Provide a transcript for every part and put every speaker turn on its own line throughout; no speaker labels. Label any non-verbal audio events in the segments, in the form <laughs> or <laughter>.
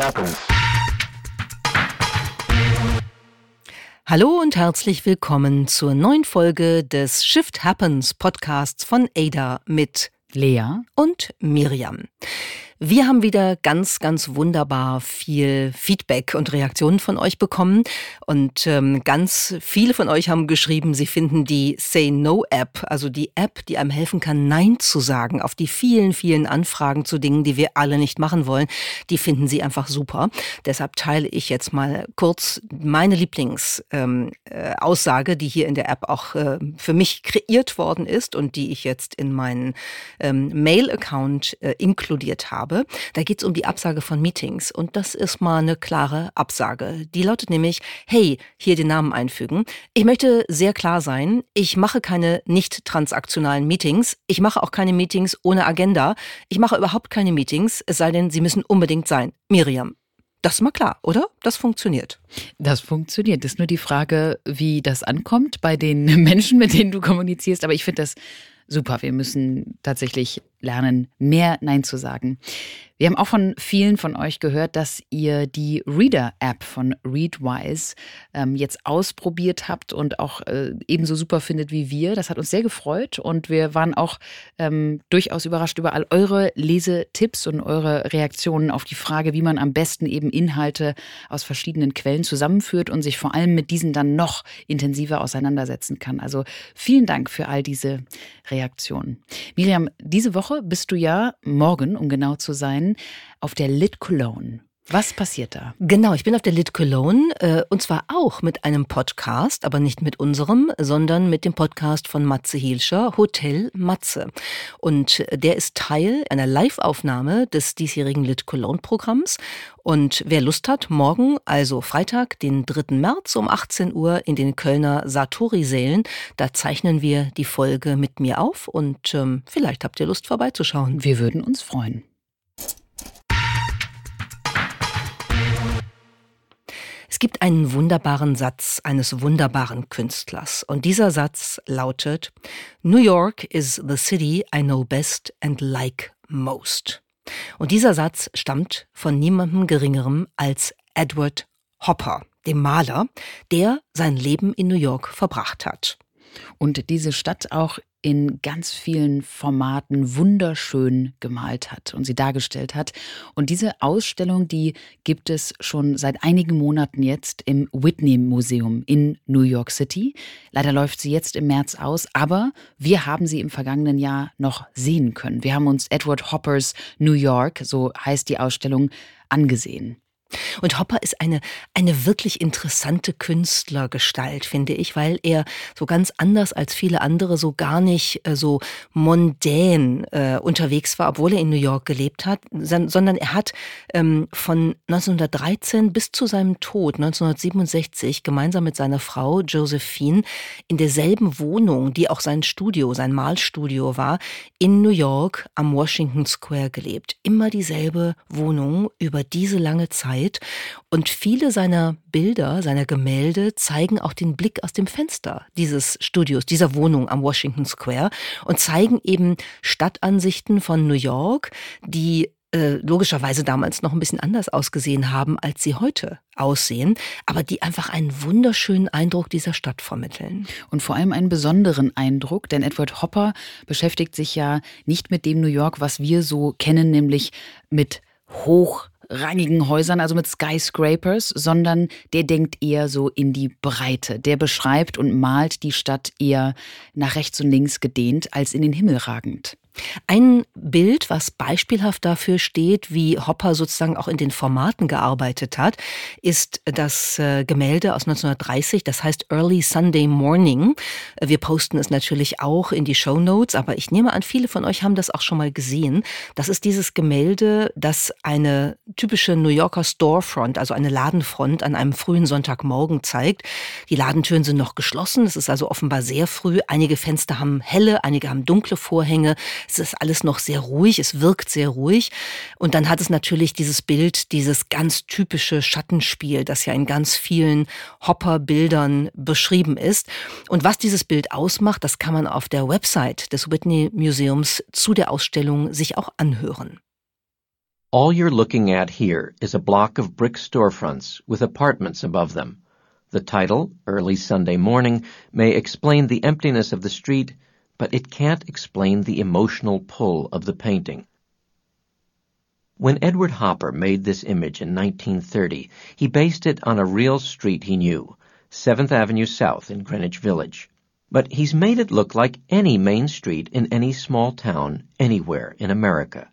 happens.
Hallo und herzlich willkommen zur neuen Folge des Shift Happens Podcasts von Ada mit
Lea
und Miriam. Wir haben wieder ganz, ganz wunderbar viel Feedback und Reaktionen von euch bekommen. Und ähm, ganz viele von euch haben geschrieben, sie finden die Say No App, also die App, die einem helfen kann, Nein zu sagen auf die vielen, vielen Anfragen zu Dingen, die wir alle nicht machen wollen, die finden sie einfach super. Deshalb teile ich jetzt mal kurz meine Lieblingsaussage, ähm, äh, die hier in der App auch äh, für mich kreiert worden ist und die ich jetzt in meinen ähm, Mail-Account äh, inkludiert habe habe. Da geht es um die Absage von Meetings und das ist mal eine klare Absage. Die lautet nämlich, hey, hier den Namen einfügen. Ich möchte sehr klar sein, ich mache keine nicht transaktionalen Meetings. Ich mache auch keine Meetings ohne Agenda. Ich mache überhaupt keine Meetings, es sei denn, sie müssen unbedingt sein. Miriam, das ist mal klar, oder? Das funktioniert.
Das funktioniert. Das ist nur die Frage, wie das ankommt bei den <laughs> Menschen, mit denen du kommunizierst. Aber ich finde das super. Wir müssen tatsächlich lernen, mehr Nein zu sagen. Wir haben auch von vielen von euch gehört, dass ihr die Reader-App von Readwise ähm, jetzt ausprobiert habt und auch äh, ebenso super findet wie wir. Das hat uns sehr gefreut und wir waren auch ähm, durchaus überrascht über all eure Lesetipps und eure Reaktionen auf die Frage, wie man am besten eben Inhalte aus verschiedenen Quellen zusammenführt und sich vor allem mit diesen dann noch intensiver auseinandersetzen kann. Also vielen Dank für all diese Reaktionen. Miriam, diese Woche Woche bist du ja morgen, um genau zu sein, auf der Lit Cologne. Was passiert da?
Genau, ich bin auf der Lit Cologne äh, und zwar auch mit einem Podcast, aber nicht mit unserem, sondern mit dem Podcast von Matze Hielscher, Hotel Matze. Und der ist Teil einer Live-Aufnahme des diesjährigen Lit Cologne-Programms. Und wer Lust hat, morgen, also Freitag, den 3. März um 18 Uhr in den Kölner Satori-Sälen, da zeichnen wir die Folge mit mir auf und ähm, vielleicht habt ihr Lust vorbeizuschauen.
Wir würden uns freuen.
Es gibt einen wunderbaren Satz eines wunderbaren Künstlers und dieser Satz lautet New York is the city I know best and like most. Und dieser Satz stammt von niemandem geringerem als Edward Hopper, dem Maler, der sein Leben in New York verbracht hat.
Und diese Stadt auch in ganz vielen Formaten wunderschön gemalt hat und sie dargestellt hat. Und diese Ausstellung, die gibt es schon seit einigen Monaten jetzt im Whitney Museum in New York City. Leider läuft sie jetzt im März aus, aber wir haben sie im vergangenen Jahr noch sehen können. Wir haben uns Edward Hoppers New York, so heißt die Ausstellung, angesehen.
Und Hopper ist eine, eine wirklich interessante Künstlergestalt, finde ich, weil er so ganz anders als viele andere so gar nicht äh, so mondän äh, unterwegs war, obwohl er in New York gelebt hat, sondern er hat ähm, von 1913 bis zu seinem Tod 1967 gemeinsam mit seiner Frau Josephine in derselben Wohnung, die auch sein Studio, sein Malstudio war, in New York am Washington Square gelebt. Immer dieselbe Wohnung über diese lange Zeit. Zeit. Und viele seiner Bilder, seiner Gemälde zeigen auch den Blick aus dem Fenster dieses Studios, dieser Wohnung am Washington Square und zeigen eben Stadtansichten von New York, die äh, logischerweise damals noch ein bisschen anders ausgesehen haben, als sie heute aussehen, aber die einfach einen wunderschönen Eindruck dieser Stadt vermitteln.
Und vor allem einen besonderen Eindruck, denn Edward Hopper beschäftigt sich ja nicht mit dem New York, was wir so kennen, nämlich mit hoch rangigen Häusern, also mit Skyscrapers, sondern der denkt eher so in die Breite. Der beschreibt und malt die Stadt eher nach rechts und links gedehnt als in den Himmel ragend.
Ein Bild, was beispielhaft dafür steht, wie Hopper sozusagen auch in den Formaten gearbeitet hat, ist das äh, Gemälde aus 1930, das heißt Early Sunday Morning. Wir posten es natürlich auch in die Show Notes, aber ich nehme an, viele von euch haben das auch schon mal gesehen. Das ist dieses Gemälde, das eine typische New Yorker Storefront, also eine Ladenfront an einem frühen Sonntagmorgen zeigt. Die Ladentüren sind noch geschlossen, es ist also offenbar sehr früh. Einige Fenster haben helle, einige haben dunkle Vorhänge. Es ist alles noch sehr ruhig, es wirkt sehr ruhig. Und dann hat es natürlich dieses Bild, dieses ganz typische Schattenspiel, das ja in ganz vielen Hopper-Bildern beschrieben ist. Und was dieses Bild ausmacht, das kann man auf der Website des Whitney Museums zu der Ausstellung sich auch anhören.
All you're looking at here is a block of brick storefronts with apartments above them. The title, Early Sunday Morning, may explain the emptiness of the street, but it can't explain the emotional pull of the painting. When Edward Hopper made this image in 1930, he based it on a real street he knew, 7th Avenue South in Greenwich Village. But he's made it look like any main street in any small town anywhere in America.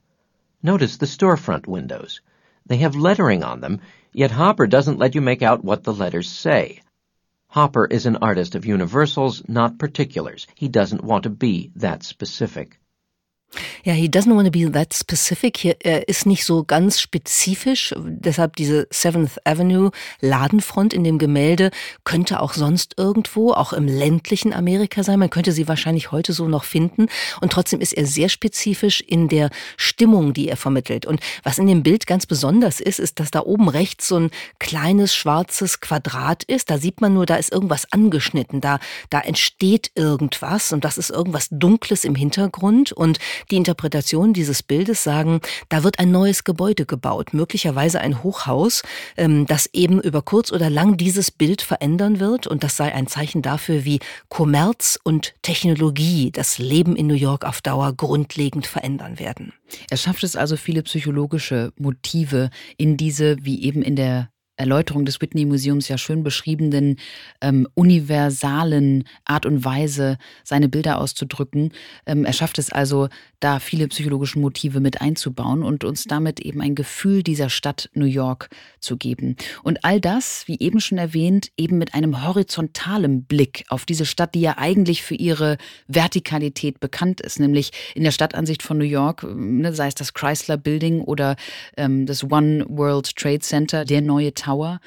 Notice the storefront windows. They have lettering on them, yet Hopper doesn't let you make out what the letters say. Hopper is an artist of universals, not particulars. He doesn't want to be that specific.
Ja, he doesn't want to be that specific. Hier, er ist nicht so ganz spezifisch. Deshalb diese Seventh Avenue Ladenfront in dem Gemälde könnte auch sonst irgendwo, auch im ländlichen Amerika sein. Man könnte sie wahrscheinlich heute so noch finden. Und trotzdem ist er sehr spezifisch in der Stimmung, die er vermittelt. Und was in dem Bild ganz besonders ist, ist, dass da oben rechts so ein kleines schwarzes Quadrat ist. Da sieht man nur, da ist irgendwas angeschnitten. Da, da entsteht irgendwas und das ist irgendwas Dunkles im Hintergrund. Und die Interpretation dieses Bildes sagen, da wird ein neues Gebäude gebaut, möglicherweise ein Hochhaus, ähm, das eben über kurz oder lang dieses Bild verändern wird und das sei ein Zeichen dafür, wie Kommerz und Technologie das Leben in New York auf Dauer grundlegend verändern werden.
Er schafft es also, viele psychologische Motive in diese, wie eben in der Erläuterung des Whitney Museums ja schön beschriebenen ähm, universalen Art und Weise, seine Bilder auszudrücken. Ähm, er schafft es also, da viele psychologische Motive mit einzubauen und uns damit eben ein Gefühl dieser Stadt New York zu geben. Und all das, wie eben schon erwähnt, eben mit einem horizontalen Blick auf diese Stadt, die ja eigentlich für ihre Vertikalität bekannt ist, nämlich in der Stadtansicht von New York, ne, sei es das Chrysler Building oder ähm, das One World Trade Center, der neue Tower.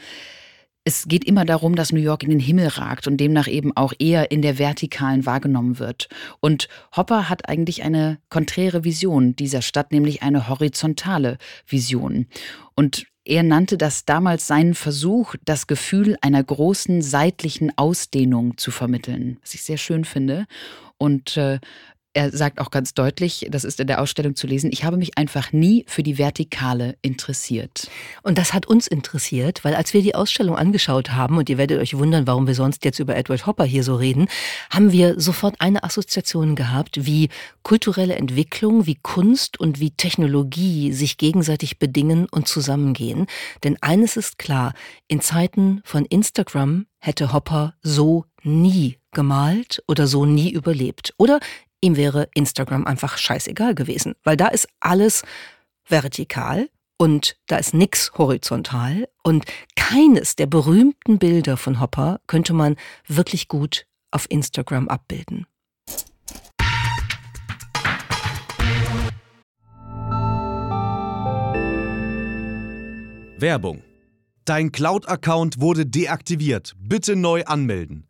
Es geht immer darum, dass New York in den Himmel ragt und demnach eben auch eher in der Vertikalen wahrgenommen wird. Und Hopper hat eigentlich eine konträre Vision dieser Stadt, nämlich eine horizontale Vision. Und er nannte das damals seinen Versuch, das Gefühl einer großen seitlichen Ausdehnung zu vermitteln, was ich sehr schön finde. Und äh, er sagt auch ganz deutlich, das ist in der Ausstellung zu lesen, ich habe mich einfach nie für die Vertikale interessiert.
Und das hat uns interessiert, weil als wir die Ausstellung angeschaut haben, und ihr werdet euch wundern, warum wir sonst jetzt über Edward Hopper hier so reden, haben wir sofort eine Assoziation gehabt, wie kulturelle Entwicklung, wie Kunst und wie Technologie sich gegenseitig bedingen und zusammengehen. Denn eines ist klar, in Zeiten von Instagram hätte Hopper so nie gemalt oder so nie überlebt. Oder ihm wäre Instagram einfach scheißegal gewesen, weil da ist alles vertikal und da ist nix horizontal und keines der berühmten Bilder von Hopper könnte man wirklich gut auf Instagram abbilden.
Werbung. Dein Cloud-Account wurde deaktiviert. Bitte neu anmelden.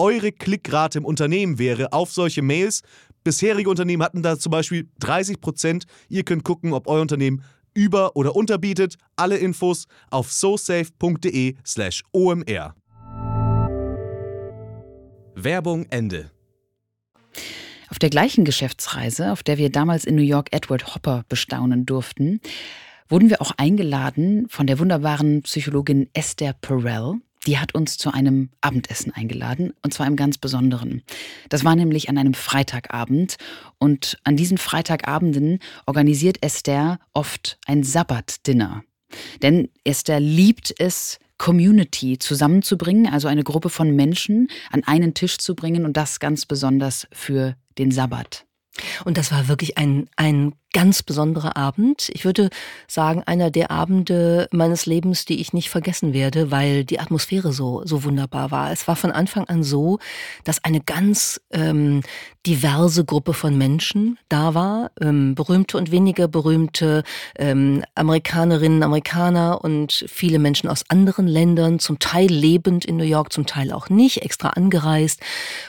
eure Klickrate im Unternehmen wäre auf solche Mails. Bisherige Unternehmen hatten da zum Beispiel 30 Prozent. Ihr könnt gucken, ob euer Unternehmen über- oder unterbietet. Alle Infos auf sosafe.de/slash omr. Werbung Ende.
Auf der gleichen Geschäftsreise, auf der wir damals in New York Edward Hopper bestaunen durften, wurden wir auch eingeladen von der wunderbaren Psychologin Esther Perel die hat uns zu einem Abendessen eingeladen, und zwar im ganz Besonderen. Das war nämlich an einem Freitagabend, und an diesen Freitagabenden organisiert Esther oft ein Sabbatdinner. Denn Esther liebt es, Community zusammenzubringen, also eine Gruppe von Menschen an einen Tisch zu bringen und das ganz besonders für den Sabbat.
Und das war wirklich ein, ein ganz besonderer Abend. Ich würde sagen, einer der Abende meines Lebens, die ich nicht vergessen werde, weil die Atmosphäre so, so wunderbar war. Es war von Anfang an so, dass eine ganz ähm, diverse Gruppe von Menschen da war, ähm, berühmte und weniger berühmte ähm, Amerikanerinnen, Amerikaner und viele Menschen aus anderen Ländern, zum Teil lebend in New York, zum Teil auch nicht, extra angereist.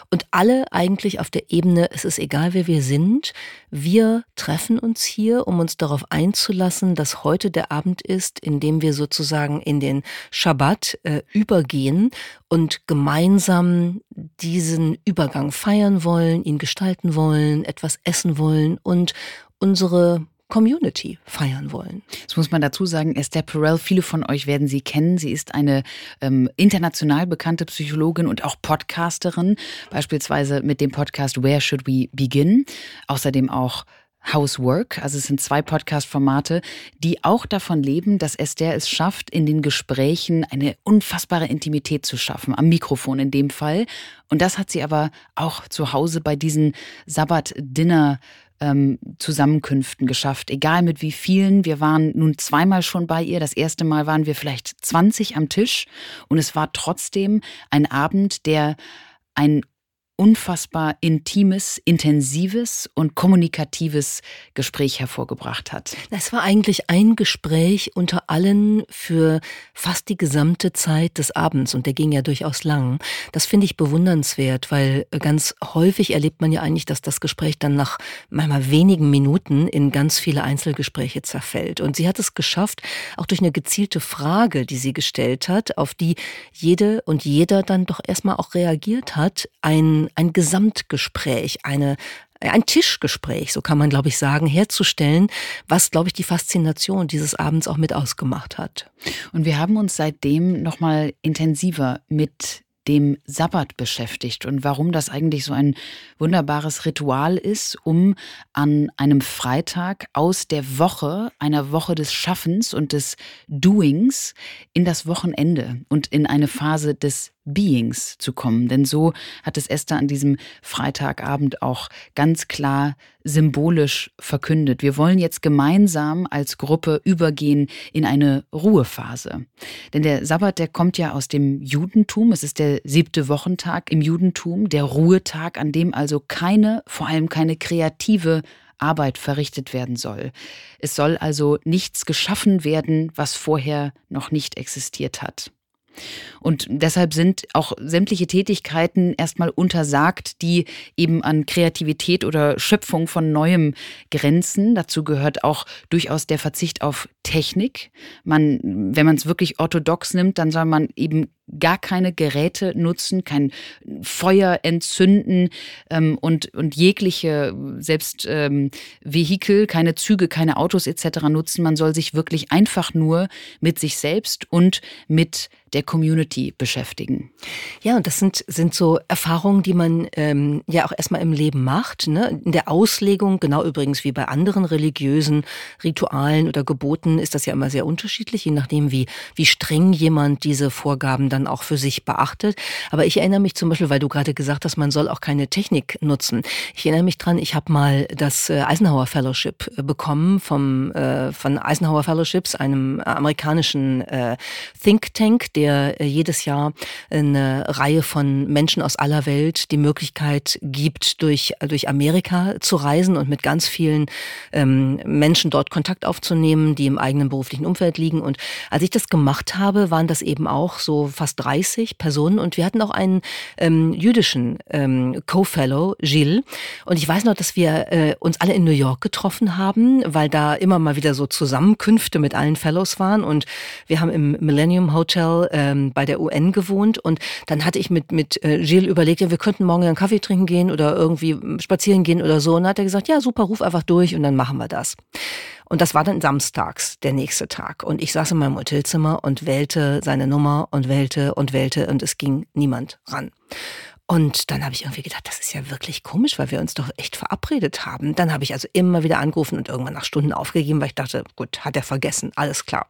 Und alle eigentlich auf der Ebene, es ist egal, wer wir sind, wir treffen uns hier, um uns darauf einzulassen, dass heute der Abend ist, in dem wir sozusagen in den Schabbat äh, übergehen und gemeinsam diesen Übergang feiern wollen, ihn gestalten wollen, etwas essen wollen und unsere Community feiern wollen.
Das muss man dazu sagen, Esther Perel, viele von euch werden sie kennen. Sie ist eine ähm, international bekannte Psychologin und auch Podcasterin, beispielsweise mit dem Podcast Where Should We Begin? Außerdem auch Housework. Also es sind zwei Podcast-Formate, die auch davon leben, dass Esther es schafft, in den Gesprächen eine unfassbare Intimität zu schaffen, am Mikrofon in dem Fall. Und das hat sie aber auch zu Hause bei diesen Sabbat-Dinner ähm, Zusammenkünften geschafft, egal mit wie vielen. Wir waren nun zweimal schon bei ihr. Das erste Mal waren wir vielleicht 20 am Tisch und es war trotzdem ein Abend, der ein unfassbar intimes, intensives und kommunikatives Gespräch hervorgebracht hat.
Es war eigentlich ein Gespräch unter allen für fast die gesamte Zeit des Abends und der ging ja durchaus lang. Das finde ich bewundernswert, weil ganz häufig erlebt man ja eigentlich, dass das Gespräch dann nach manchmal wenigen Minuten in ganz viele Einzelgespräche zerfällt. Und sie hat es geschafft, auch durch eine gezielte Frage, die sie gestellt hat, auf die jede und jeder dann doch erstmal auch reagiert hat, ein ein Gesamtgespräch, eine, ein Tischgespräch, so kann man, glaube ich, sagen, herzustellen, was, glaube ich, die Faszination dieses Abends auch mit ausgemacht hat.
Und wir haben uns seitdem nochmal intensiver mit dem Sabbat beschäftigt und warum das eigentlich so ein wunderbares Ritual ist, um an einem Freitag aus der Woche, einer Woche des Schaffens und des Doings in das Wochenende und in eine Phase des Beings zu kommen. Denn so hat es Esther an diesem Freitagabend auch ganz klar symbolisch verkündet. Wir wollen jetzt gemeinsam als Gruppe übergehen in eine Ruhephase. Denn der Sabbat, der kommt ja aus dem Judentum. Es ist der siebte Wochentag im Judentum, der Ruhetag, an dem also keine, vor allem keine kreative Arbeit verrichtet werden soll. Es soll also nichts geschaffen werden, was vorher noch nicht existiert hat. Und deshalb sind auch sämtliche Tätigkeiten erstmal untersagt, die eben an Kreativität oder Schöpfung von Neuem grenzen. Dazu gehört auch durchaus der Verzicht auf Technik. Man, wenn man es wirklich orthodox nimmt, dann soll man eben gar keine Geräte nutzen, kein Feuer entzünden ähm, und, und jegliche selbst ähm, Vehikel, keine Züge, keine Autos etc. nutzen. Man soll sich wirklich einfach nur mit sich selbst und mit der Community beschäftigen.
Ja, und das sind, sind so Erfahrungen, die man ähm, ja auch erstmal im Leben macht. Ne? In der Auslegung, genau übrigens wie bei anderen religiösen Ritualen oder Geboten, ist das ja immer sehr unterschiedlich, je nachdem, wie, wie streng jemand diese Vorgaben dann auch für sich beachtet. Aber ich erinnere mich zum Beispiel, weil du gerade gesagt hast, man soll auch keine Technik nutzen. Ich erinnere mich dran, ich habe mal das äh, Eisenhower Fellowship äh, bekommen vom äh, von Eisenhower Fellowships, einem amerikanischen äh, Think Tank, der äh, jedes Jahr eine Reihe von Menschen aus aller Welt die Möglichkeit gibt, durch durch Amerika zu reisen und mit ganz vielen ähm, Menschen dort Kontakt aufzunehmen, die im eigenen beruflichen Umfeld liegen. Und als ich das gemacht habe, waren das eben auch so fast 30 Personen und wir hatten auch einen ähm, jüdischen ähm, Co-Fellow, Gilles. Und ich weiß noch, dass wir äh, uns alle in New York getroffen haben, weil da immer mal wieder so Zusammenkünfte mit allen Fellows waren. Und wir haben im Millennium Hotel ähm, bei der UN gewohnt. Und dann hatte ich mit, mit äh, Gilles überlegt, ja, wir könnten morgen einen Kaffee trinken gehen oder irgendwie spazieren gehen oder so. Und dann hat er gesagt, ja, super, ruf einfach durch und dann machen wir das. Und das war dann samstags, der nächste Tag. Und ich saß in meinem Hotelzimmer und wählte seine Nummer und wählte und wählte und es ging niemand ran. Und dann habe ich irgendwie gedacht, das ist ja wirklich komisch, weil wir uns doch echt verabredet haben. Dann habe ich also immer wieder angerufen und irgendwann nach Stunden aufgegeben, weil ich dachte, gut, hat er vergessen, alles klar.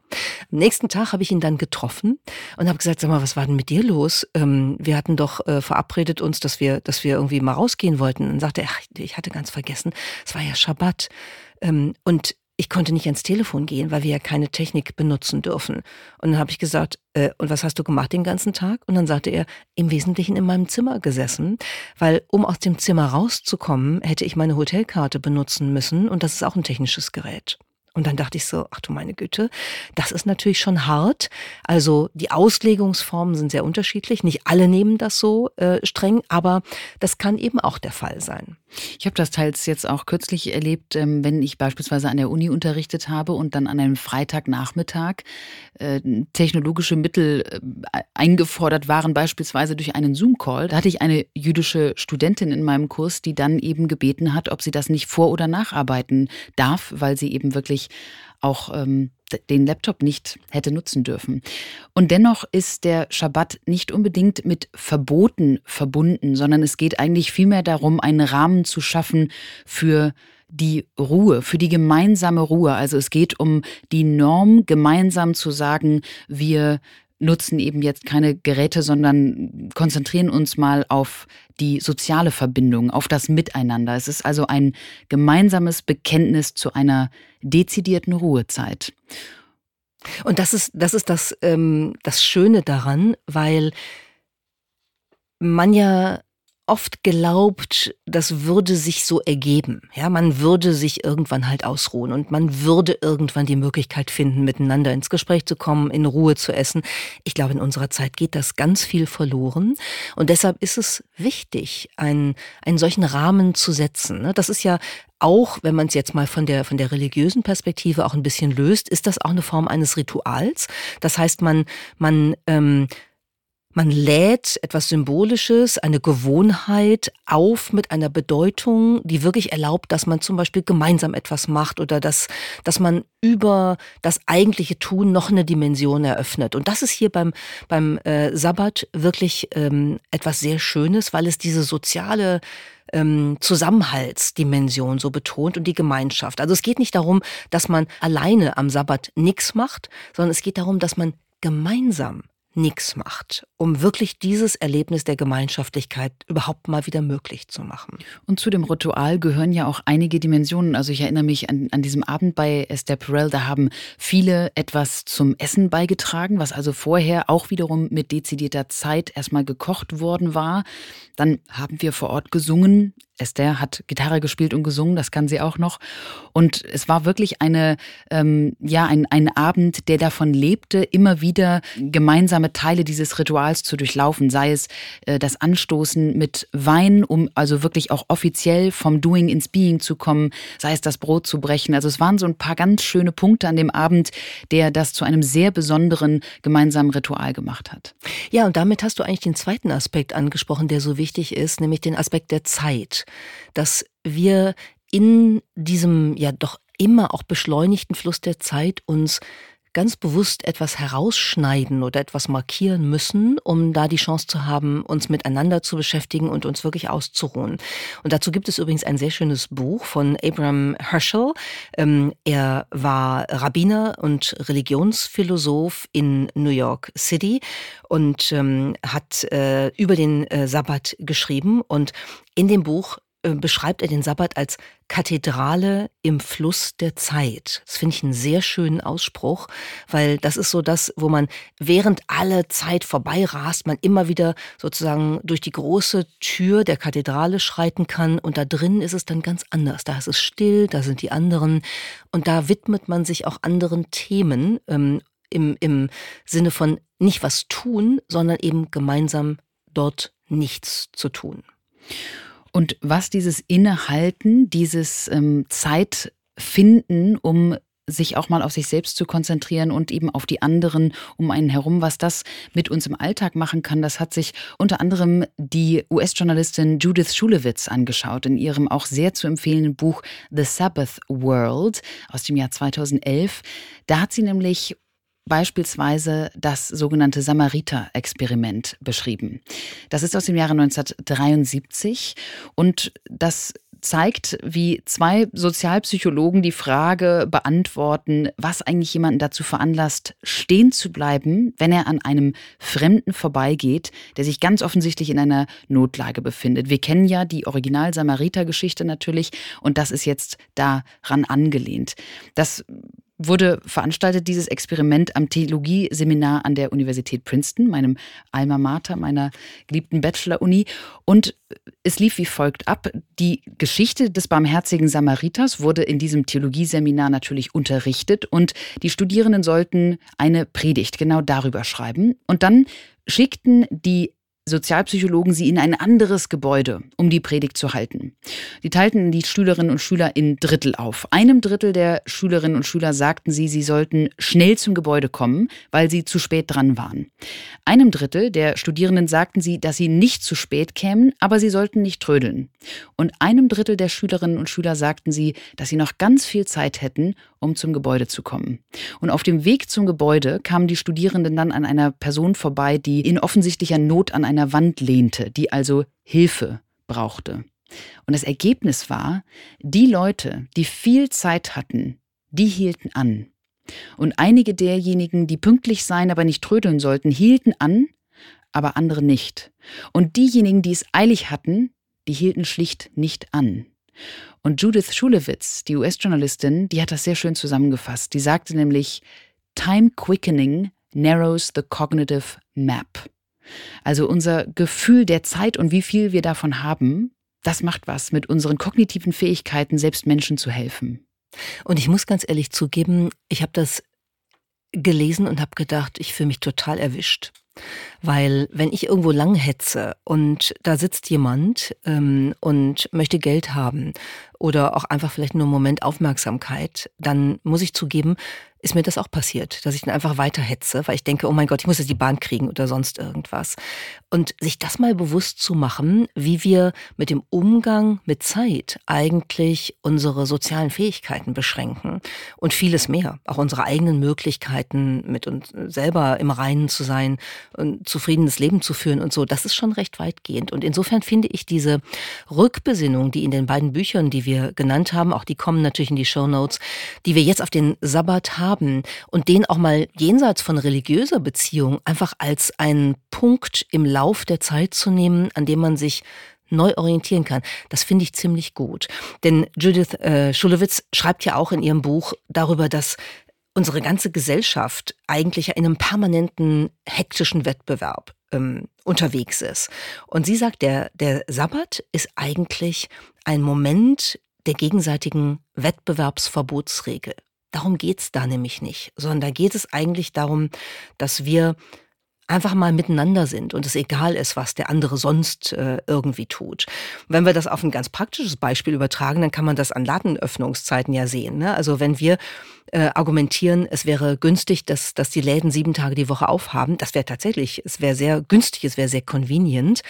Am nächsten Tag habe ich ihn dann getroffen und habe gesagt, sag mal, was war denn mit dir los? Ähm, wir hatten doch äh, verabredet uns, dass wir, dass wir irgendwie mal rausgehen wollten. Und dann sagte er, ach, ich hatte ganz vergessen, es war ja Schabbat. Ähm, und ich konnte nicht ans Telefon gehen, weil wir ja keine Technik benutzen dürfen. Und dann habe ich gesagt, äh, und was hast du gemacht den ganzen Tag? Und dann sagte er, im Wesentlichen in meinem Zimmer gesessen, weil um aus dem Zimmer rauszukommen, hätte ich meine Hotelkarte benutzen müssen und das ist auch ein technisches Gerät. Und dann dachte ich so, ach du meine Güte, das ist natürlich schon hart. Also die Auslegungsformen sind sehr unterschiedlich. Nicht alle nehmen das so äh, streng, aber das kann eben auch der Fall sein.
Ich habe das teils jetzt auch kürzlich erlebt, ähm, wenn ich beispielsweise an der Uni unterrichtet habe und dann an einem Freitagnachmittag äh, technologische Mittel äh, eingefordert waren, beispielsweise durch einen Zoom-Call. Da hatte ich eine jüdische Studentin in meinem Kurs, die dann eben gebeten hat, ob sie das nicht vor- oder nacharbeiten darf, weil sie eben wirklich auch ähm, den Laptop nicht hätte nutzen dürfen. Und dennoch ist der Schabbat nicht unbedingt mit Verboten verbunden, sondern es geht eigentlich vielmehr darum, einen Rahmen zu schaffen für die Ruhe, für die gemeinsame Ruhe. Also es geht um die Norm, gemeinsam zu sagen, wir nutzen eben jetzt keine Geräte, sondern konzentrieren uns mal auf die soziale Verbindung, auf das Miteinander. Es ist also ein gemeinsames Bekenntnis zu einer dezidierten Ruhezeit.
Und das ist das, ist das, ähm, das Schöne daran, weil man ja oft geglaubt, das würde sich so ergeben. Ja, man würde sich irgendwann halt ausruhen und man würde irgendwann die Möglichkeit finden, miteinander ins Gespräch zu kommen, in Ruhe zu essen. Ich glaube, in unserer Zeit geht das ganz viel verloren und deshalb ist es wichtig, einen, einen solchen Rahmen zu setzen. Ne? Das ist ja auch, wenn man es jetzt mal von der, von der religiösen Perspektive auch ein bisschen löst, ist das auch eine Form eines Rituals. Das heißt, man, man, ähm, man lädt etwas Symbolisches, eine Gewohnheit auf mit einer Bedeutung, die wirklich erlaubt, dass man zum Beispiel gemeinsam etwas macht oder dass, dass man über das eigentliche Tun noch eine Dimension eröffnet. Und das ist hier beim, beim äh, Sabbat wirklich ähm, etwas sehr Schönes, weil es diese soziale ähm, Zusammenhaltsdimension so betont und die Gemeinschaft. Also es geht nicht darum, dass man alleine am Sabbat nichts macht, sondern es geht darum, dass man gemeinsam nichts macht, um wirklich dieses Erlebnis der Gemeinschaftlichkeit überhaupt mal wieder möglich zu machen.
Und zu dem Ritual gehören ja auch einige Dimensionen. Also ich erinnere mich an, an diesem Abend bei Esther Perel, da haben viele etwas zum Essen beigetragen, was also vorher auch wiederum mit dezidierter Zeit erstmal gekocht worden war. Dann haben wir vor Ort gesungen. Esther hat Gitarre gespielt und gesungen, das kann sie auch noch. Und es war wirklich eine, ähm, ja, ein, ein Abend, der davon lebte, immer wieder gemeinsame Teile dieses Rituals zu durchlaufen, sei es äh, das Anstoßen mit Wein, um also wirklich auch offiziell vom Doing ins Being zu kommen, sei es das Brot zu brechen. Also es waren so ein paar ganz schöne Punkte an dem Abend, der das zu einem sehr besonderen gemeinsamen Ritual gemacht hat.
Ja, und damit hast du eigentlich den zweiten Aspekt angesprochen, der so wichtig ist, nämlich den Aspekt der Zeit, dass wir in diesem ja doch immer auch beschleunigten Fluss der Zeit uns ganz bewusst etwas herausschneiden oder etwas markieren müssen, um da die Chance zu haben, uns miteinander zu beschäftigen und uns wirklich auszuruhen. Und dazu gibt es übrigens ein sehr schönes Buch von Abraham Herschel. Ähm, er war Rabbiner und Religionsphilosoph in New York City und ähm, hat äh, über den äh, Sabbat geschrieben. Und in dem Buch beschreibt er den Sabbat als Kathedrale im Fluss der Zeit. Das finde ich einen sehr schönen Ausspruch, weil das ist so das, wo man während alle Zeit vorbei rast, man immer wieder sozusagen durch die große Tür der Kathedrale schreiten kann und da drin ist es dann ganz anders. Da ist es still, da sind die anderen und da widmet man sich auch anderen Themen ähm, im, im Sinne von nicht was tun, sondern eben gemeinsam dort nichts zu tun.
Und was dieses Innehalten, dieses ähm, Zeitfinden, um sich auch mal auf sich selbst zu konzentrieren und eben auf die anderen um einen herum, was das mit uns im Alltag machen kann, das hat sich unter anderem die US-Journalistin Judith Schulewitz angeschaut in ihrem auch sehr zu empfehlenden Buch The Sabbath World aus dem Jahr 2011. Da hat sie nämlich beispielsweise das sogenannte Samariter-Experiment beschrieben. Das ist aus dem Jahre 1973 und das zeigt, wie zwei Sozialpsychologen die Frage beantworten, was eigentlich jemanden dazu veranlasst, stehen zu bleiben, wenn er an einem Fremden vorbeigeht, der sich ganz offensichtlich in einer Notlage befindet. Wir kennen ja die Original-Samariter-Geschichte natürlich und das ist jetzt daran angelehnt. Das wurde veranstaltet, dieses Experiment am Theologieseminar an der Universität Princeton, meinem Alma Mater, meiner geliebten Bachelor-Uni. Und es lief wie folgt ab. Die Geschichte des barmherzigen Samariters wurde in diesem Theologieseminar natürlich unterrichtet und die Studierenden sollten eine Predigt genau darüber schreiben. Und dann schickten die Sozialpsychologen sie in ein anderes Gebäude, um die Predigt zu halten. Die teilten die Schülerinnen und Schüler in Drittel auf. Einem Drittel der Schülerinnen und Schüler sagten sie, sie sollten schnell zum Gebäude kommen, weil sie zu spät dran waren. Einem Drittel der Studierenden sagten sie, dass sie nicht zu spät kämen, aber sie sollten nicht trödeln. Und einem Drittel der Schülerinnen und Schüler sagten sie, dass sie noch ganz viel Zeit hätten, um zum Gebäude zu kommen. Und auf dem Weg zum Gebäude kamen die Studierenden dann an einer Person vorbei, die in offensichtlicher Not an einer Wand lehnte, die also Hilfe brauchte. Und das Ergebnis war, die Leute, die viel Zeit hatten, die hielten an. Und einige derjenigen, die pünktlich sein, aber nicht trödeln sollten, hielten an, aber andere nicht. Und diejenigen, die es eilig hatten, die hielten schlicht nicht an. Und Judith Schulewitz, die US-Journalistin, die hat das sehr schön zusammengefasst. Die sagte nämlich, Time quickening narrows the cognitive map. Also unser Gefühl der Zeit und wie viel wir davon haben, das macht was mit unseren kognitiven Fähigkeiten, selbst Menschen zu helfen.
Und ich muss ganz ehrlich zugeben, ich habe das gelesen und habe gedacht, ich fühle mich total erwischt. Weil wenn ich irgendwo lang hetze und da sitzt jemand ähm, und möchte Geld haben oder auch einfach vielleicht nur einen Moment Aufmerksamkeit, dann muss ich zugeben, ist mir das auch passiert, dass ich dann einfach weiter hetze, weil ich denke, oh mein Gott, ich muss jetzt die Bahn kriegen oder sonst irgendwas. Und sich das mal bewusst zu machen, wie wir mit dem Umgang mit Zeit eigentlich unsere sozialen Fähigkeiten beschränken und vieles mehr, auch unsere eigenen Möglichkeiten, mit uns selber im Reinen zu sein und zufriedenes Leben zu führen und so, das ist schon recht weitgehend. Und insofern finde ich diese Rückbesinnung, die in den beiden Büchern, die wir genannt haben, auch die kommen natürlich in die Show Notes, die wir jetzt auf den Sabbat haben, und den auch mal jenseits von religiöser Beziehung einfach als einen Punkt im Lauf der Zeit zu nehmen, an dem man sich neu orientieren kann. Das finde ich ziemlich gut. Denn Judith äh, Schulewitz schreibt ja auch in ihrem Buch darüber, dass unsere ganze Gesellschaft eigentlich in einem permanenten hektischen Wettbewerb ähm, unterwegs ist. Und sie sagt, der, der Sabbat ist eigentlich ein Moment der gegenseitigen Wettbewerbsverbotsregel. Darum geht's da nämlich nicht, sondern da geht es eigentlich darum, dass wir einfach mal miteinander sind und es egal ist, was der andere sonst äh, irgendwie tut. Wenn wir das auf ein ganz praktisches Beispiel übertragen, dann kann man das an Ladenöffnungszeiten ja sehen. Ne? Also wenn wir äh, argumentieren, es wäre günstig, dass, dass die Läden sieben Tage die Woche aufhaben, das wäre tatsächlich, es wäre sehr günstig, es wäre sehr convenient.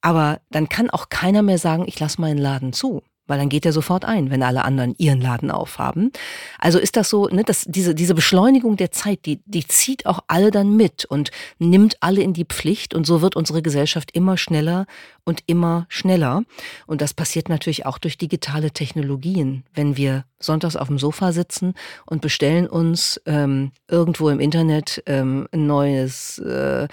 Aber dann kann auch keiner mehr sagen, ich lasse meinen Laden zu weil dann geht er sofort ein, wenn alle anderen ihren Laden aufhaben. Also ist das so, ne, dass diese, diese Beschleunigung der Zeit, die, die zieht auch alle dann mit und nimmt alle in die Pflicht und so wird unsere Gesellschaft immer schneller und immer schneller. Und das passiert natürlich auch durch digitale Technologien. Wenn wir sonntags auf dem Sofa sitzen und bestellen uns ähm, irgendwo im Internet ähm, ein neues, äh,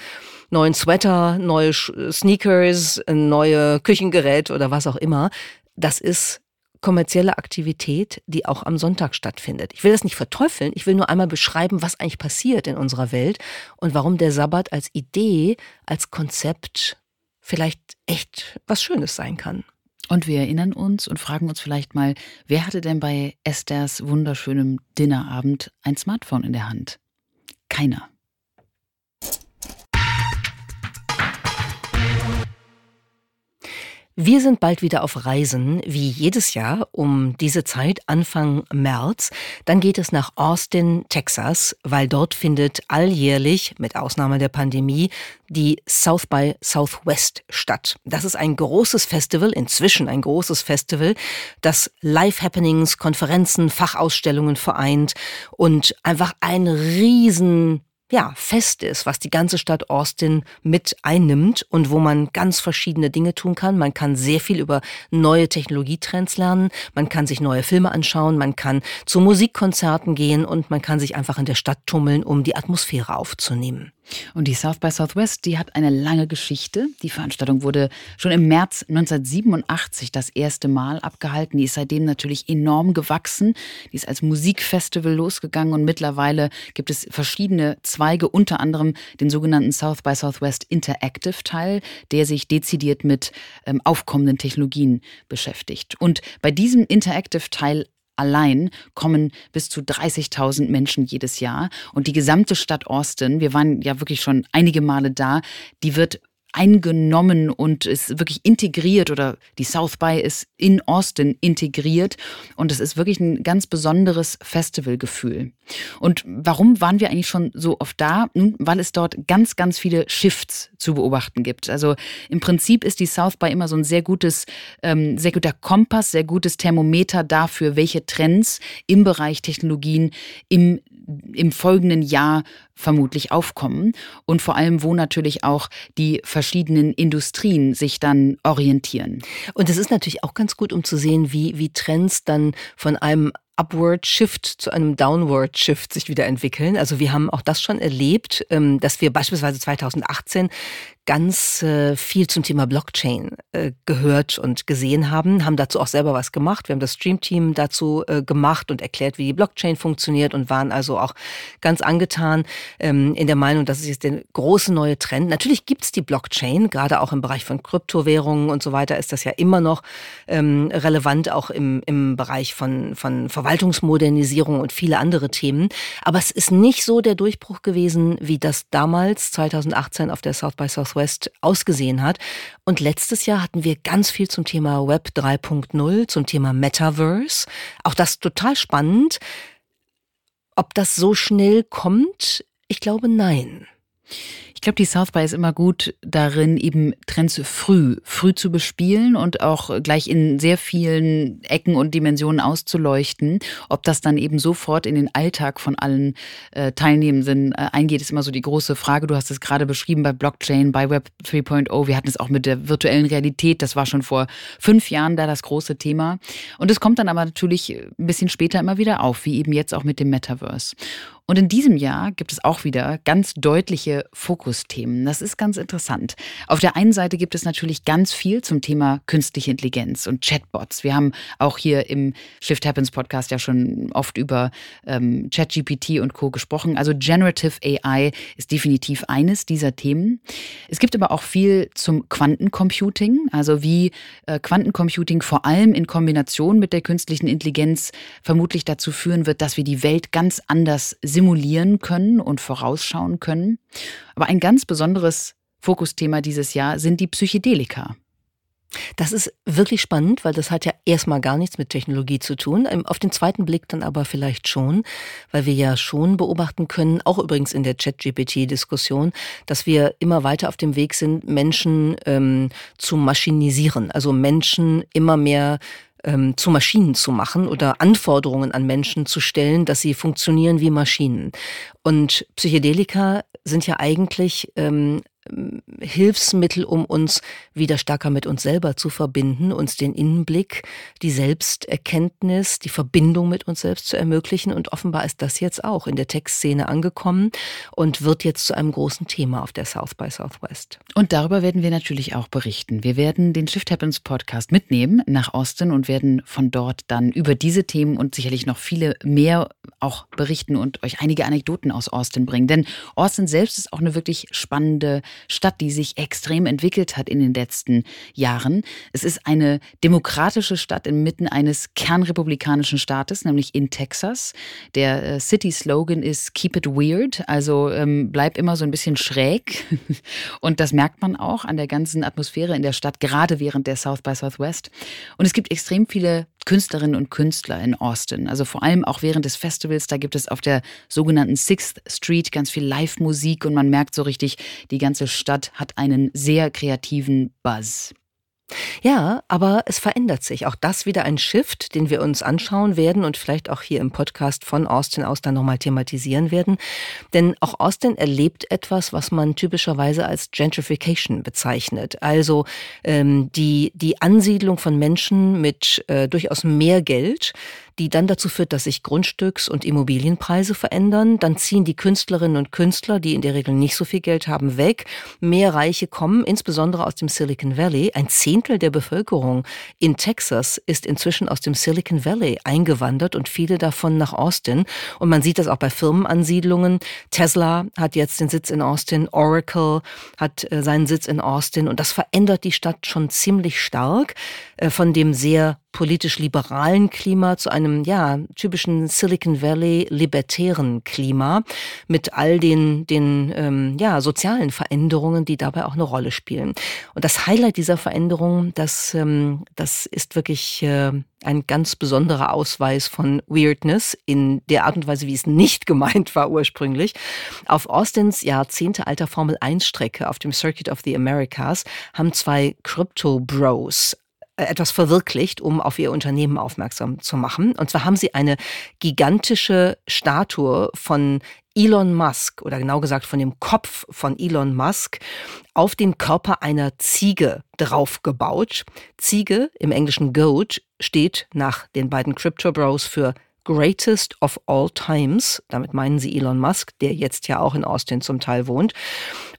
neuen Sweater, neue Sneakers, ein neue Küchengerät oder was auch immer, das ist kommerzielle Aktivität, die auch am Sonntag stattfindet. Ich will das nicht verteufeln, ich will nur einmal beschreiben, was eigentlich passiert in unserer Welt und warum der Sabbat als Idee, als Konzept vielleicht echt was Schönes sein kann.
Und wir erinnern uns und fragen uns vielleicht mal, wer hatte denn bei Esthers wunderschönem Dinnerabend ein Smartphone in der Hand? Keiner.
Wir sind bald wieder auf Reisen, wie jedes Jahr um diese Zeit, Anfang März. Dann geht es nach Austin, Texas, weil dort findet alljährlich, mit Ausnahme der Pandemie, die South by Southwest statt. Das ist ein großes Festival, inzwischen ein großes Festival, das Live-Happenings, Konferenzen, Fachausstellungen vereint und einfach ein riesen ja, fest ist, was die ganze Stadt Austin mit einnimmt und wo man ganz verschiedene Dinge tun kann. Man kann sehr viel über neue Technologietrends lernen, man kann sich neue Filme anschauen, man kann zu Musikkonzerten gehen und man kann sich einfach in der Stadt tummeln, um die Atmosphäre aufzunehmen.
Und die South by Southwest, die hat eine lange Geschichte. Die Veranstaltung wurde schon im März 1987 das erste Mal abgehalten. Die ist seitdem natürlich enorm gewachsen. Die ist als Musikfestival losgegangen und mittlerweile gibt es verschiedene Zweige, unter anderem den sogenannten South by Southwest Interactive Teil, der sich dezidiert mit ähm, aufkommenden Technologien beschäftigt. Und bei diesem Interactive Teil allein kommen bis zu 30.000 Menschen jedes Jahr. Und die gesamte Stadt Austin, wir waren ja wirklich schon einige Male da, die wird eingenommen und ist wirklich integriert oder die South by ist in Austin integriert und es ist wirklich ein ganz besonderes Festivalgefühl. Und warum waren wir eigentlich schon so oft da? Nun, weil es dort ganz, ganz viele Shifts zu beobachten gibt. Also im Prinzip ist die South by immer so ein sehr gutes, ähm, sehr guter Kompass, sehr gutes Thermometer dafür, welche Trends im Bereich Technologien im im folgenden Jahr vermutlich aufkommen und vor allem, wo natürlich auch die verschiedenen Industrien sich dann orientieren.
Und es ist natürlich auch ganz gut, um zu sehen, wie, wie Trends dann von einem Upward Shift zu einem Downward Shift sich wieder entwickeln. Also wir haben auch das schon erlebt, ähm, dass wir beispielsweise 2018 ganz äh, viel zum Thema Blockchain äh, gehört und gesehen haben, haben dazu auch selber was gemacht. Wir haben das Stream-Team dazu äh, gemacht und erklärt, wie die Blockchain funktioniert und waren also auch ganz angetan ähm, in der Meinung, dass es jetzt der große neue Trend. Natürlich gibt's die Blockchain, gerade auch im Bereich von Kryptowährungen und so weiter ist das ja immer noch ähm, relevant, auch im, im Bereich von, von Verwaltungsmodernisierung und viele andere Themen. Aber es ist nicht so der Durchbruch gewesen, wie das damals 2018 auf der South by Southwest Southwest ausgesehen hat. Und letztes Jahr hatten wir ganz viel zum Thema Web 3.0, zum Thema Metaverse. Auch das total spannend. Ob das so schnell kommt? Ich glaube nein.
Ich glaube, die South by ist immer gut darin, eben Trends früh, früh zu bespielen und auch gleich in sehr vielen Ecken und Dimensionen auszuleuchten. Ob das dann eben sofort in den Alltag von allen äh, Teilnehmenden äh, eingeht, ist immer so die große Frage. Du hast es gerade beschrieben bei Blockchain, bei Web 3.0. Wir hatten es auch mit der virtuellen Realität. Das war schon vor fünf Jahren da das große Thema. Und es kommt dann aber natürlich ein bisschen später immer wieder auf, wie eben jetzt auch mit dem Metaverse. Und in diesem Jahr gibt es auch wieder ganz deutliche Fokusthemen. Das ist ganz interessant. Auf der einen Seite gibt es natürlich ganz viel zum Thema künstliche Intelligenz und Chatbots. Wir haben auch hier im Shift Happens Podcast ja schon oft über ähm, ChatGPT und Co. gesprochen. Also Generative AI ist definitiv eines dieser Themen. Es gibt aber auch viel zum Quantencomputing, also wie äh, Quantencomputing vor allem in Kombination mit der künstlichen Intelligenz vermutlich dazu führen wird, dass wir die Welt ganz anders sehen simulieren können und vorausschauen können. Aber ein ganz besonderes Fokusthema dieses Jahr sind die Psychedelika.
Das ist wirklich spannend, weil das hat ja erstmal gar nichts mit Technologie zu tun. Ähm, auf den zweiten Blick dann aber vielleicht schon, weil wir ja schon beobachten können, auch übrigens in der Chat-GPT-Diskussion, dass wir immer weiter auf dem Weg sind, Menschen ähm, zu maschinisieren. Also Menschen immer mehr ähm, zu Maschinen zu machen oder Anforderungen an Menschen zu stellen, dass sie funktionieren wie Maschinen. Und Psychedelika sind ja eigentlich ähm, Hilfsmittel, um uns wieder stärker mit uns selber zu verbinden, uns den Innenblick, die Selbsterkenntnis, die Verbindung mit uns selbst zu ermöglichen. Und offenbar ist das jetzt auch in der Textszene angekommen und wird jetzt zu einem großen Thema auf der South by Southwest.
Und darüber werden wir natürlich auch berichten. Wir werden den Shift Happens Podcast mitnehmen nach Austin und werden von dort dann über diese Themen und sicherlich noch viele mehr auch berichten und euch einige Anekdoten aus Austin bringen. Denn Austin selbst ist auch eine wirklich spannende Stadt, die sich extrem entwickelt hat in den letzten Jahren. Es ist eine demokratische Stadt inmitten eines kernrepublikanischen Staates, nämlich in Texas. Der äh, City-Slogan ist Keep it weird, also ähm, bleib immer so ein bisschen schräg. <laughs> Und das merkt man auch an der ganzen Atmosphäre in der Stadt, gerade während der South by Southwest. Und es gibt extrem viele Künstlerinnen und Künstler in Austin. Also vor allem auch während des Festivals, da gibt es auf der sogenannten Sixth Street ganz viel Live-Musik und man merkt so richtig, die ganze Stadt hat einen sehr kreativen Buzz.
Ja, aber es verändert sich. Auch das wieder ein Shift, den wir uns anschauen werden und vielleicht auch hier im Podcast von Austin aus dann nochmal thematisieren werden. Denn auch Austin erlebt etwas, was man typischerweise als Gentrification bezeichnet. Also ähm, die, die Ansiedlung von Menschen mit äh, durchaus mehr Geld, die dann dazu führt, dass sich Grundstücks- und Immobilienpreise verändern. Dann ziehen die Künstlerinnen und Künstler, die in der Regel nicht so viel Geld haben, weg. Mehr Reiche kommen, insbesondere aus dem Silicon Valley. Ein Zehntel der Bevölkerung in Texas ist inzwischen aus dem Silicon Valley eingewandert und viele davon nach Austin. Und man sieht das auch bei Firmenansiedlungen. Tesla hat jetzt den Sitz in Austin, Oracle hat äh, seinen Sitz in Austin und das verändert die Stadt schon ziemlich stark äh, von dem sehr politisch liberalen Klima zu einem ja typischen Silicon Valley libertären Klima mit all den den ähm, ja sozialen Veränderungen, die dabei auch eine Rolle spielen. Und das Highlight dieser Veränderung, das ähm, das ist wirklich äh, ein ganz besonderer Ausweis von Weirdness in der Art und Weise, wie es nicht gemeint war ursprünglich. Auf Austins Jahrzehnte alter Formel 1 Strecke auf dem Circuit of the Americas haben zwei Crypto Bros äh, etwas verwirklicht, um auf ihr Unternehmen aufmerksam zu machen. Und zwar haben sie eine gigantische Statue von Elon Musk oder genau gesagt von dem Kopf von Elon Musk auf den Körper einer Ziege draufgebaut. Ziege im englischen Goat steht nach den beiden Crypto Bros für Greatest of All Times. Damit meinen sie Elon Musk, der jetzt ja auch in Austin zum Teil wohnt.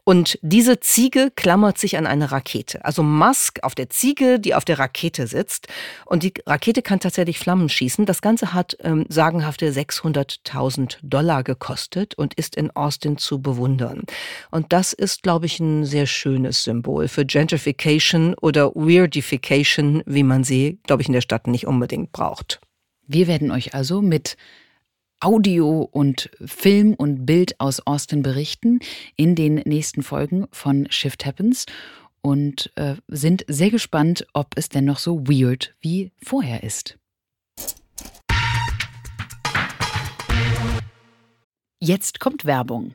Und diese Ziege klammert sich an eine Rakete. Also Musk auf der Ziege, die auf der Rakete sitzt. Und die Rakete kann tatsächlich Flammen schießen. Das Ganze hat ähm, sagenhafte 600.000 Dollar gekostet und ist in Austin zu bewundern. Und das ist, glaube ich, ein sehr schönes Symbol für Gentrification oder Weirdification, wie man sie, glaube ich, in der Stadt nicht unbedingt braucht.
Wir werden euch also mit Audio und Film und Bild aus Austin berichten in den nächsten Folgen von Shift Happens und äh, sind sehr gespannt, ob es denn noch so weird wie vorher ist. Jetzt kommt Werbung.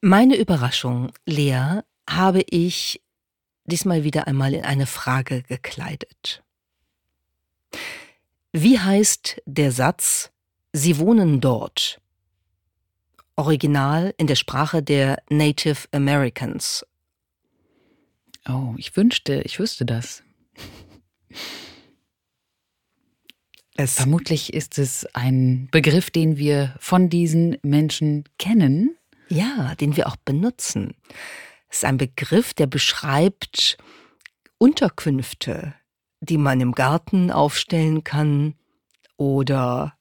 Meine Überraschung, Lea, habe ich diesmal wieder einmal in eine Frage gekleidet. Wie heißt der Satz Sie wohnen dort? Original in der Sprache der Native Americans.
Oh, ich wünschte, ich wüsste das.
Es
Vermutlich ist es ein Begriff, den wir von diesen Menschen kennen.
Ja, den wir auch benutzen. Es ist ein Begriff, der beschreibt Unterkünfte, die man im Garten aufstellen kann oder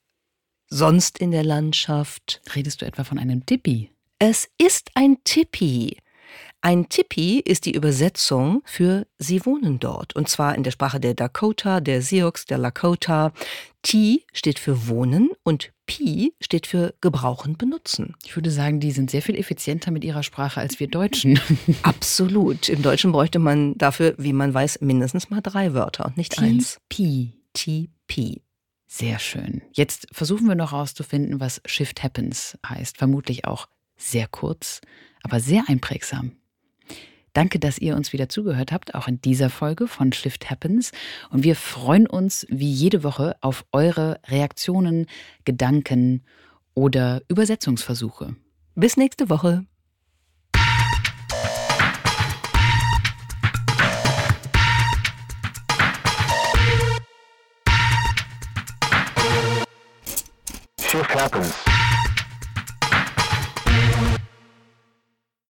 sonst in der Landschaft.
Redest du etwa von einem Tippi?
Es ist ein Tipi. Ein Tipi ist die Übersetzung für Sie wohnen dort. Und zwar in der Sprache der Dakota, der Sioux, der Lakota. Ti steht für wohnen und Pi steht für gebrauchen, benutzen.
Ich würde sagen, die sind sehr viel effizienter mit ihrer Sprache als wir Deutschen. <laughs>
Absolut. Im Deutschen bräuchte man dafür, wie man weiß, mindestens mal drei Wörter und nicht eins.
Pi.
Ti-Pi.
Sehr schön. Jetzt versuchen wir noch herauszufinden, was Shift Happens heißt. Vermutlich auch sehr kurz, aber sehr einprägsam. Danke, dass ihr uns wieder zugehört habt, auch in dieser Folge von Shift Happens. Und wir freuen uns wie jede Woche auf eure Reaktionen, Gedanken oder Übersetzungsversuche.
Bis nächste Woche.
Shift happens.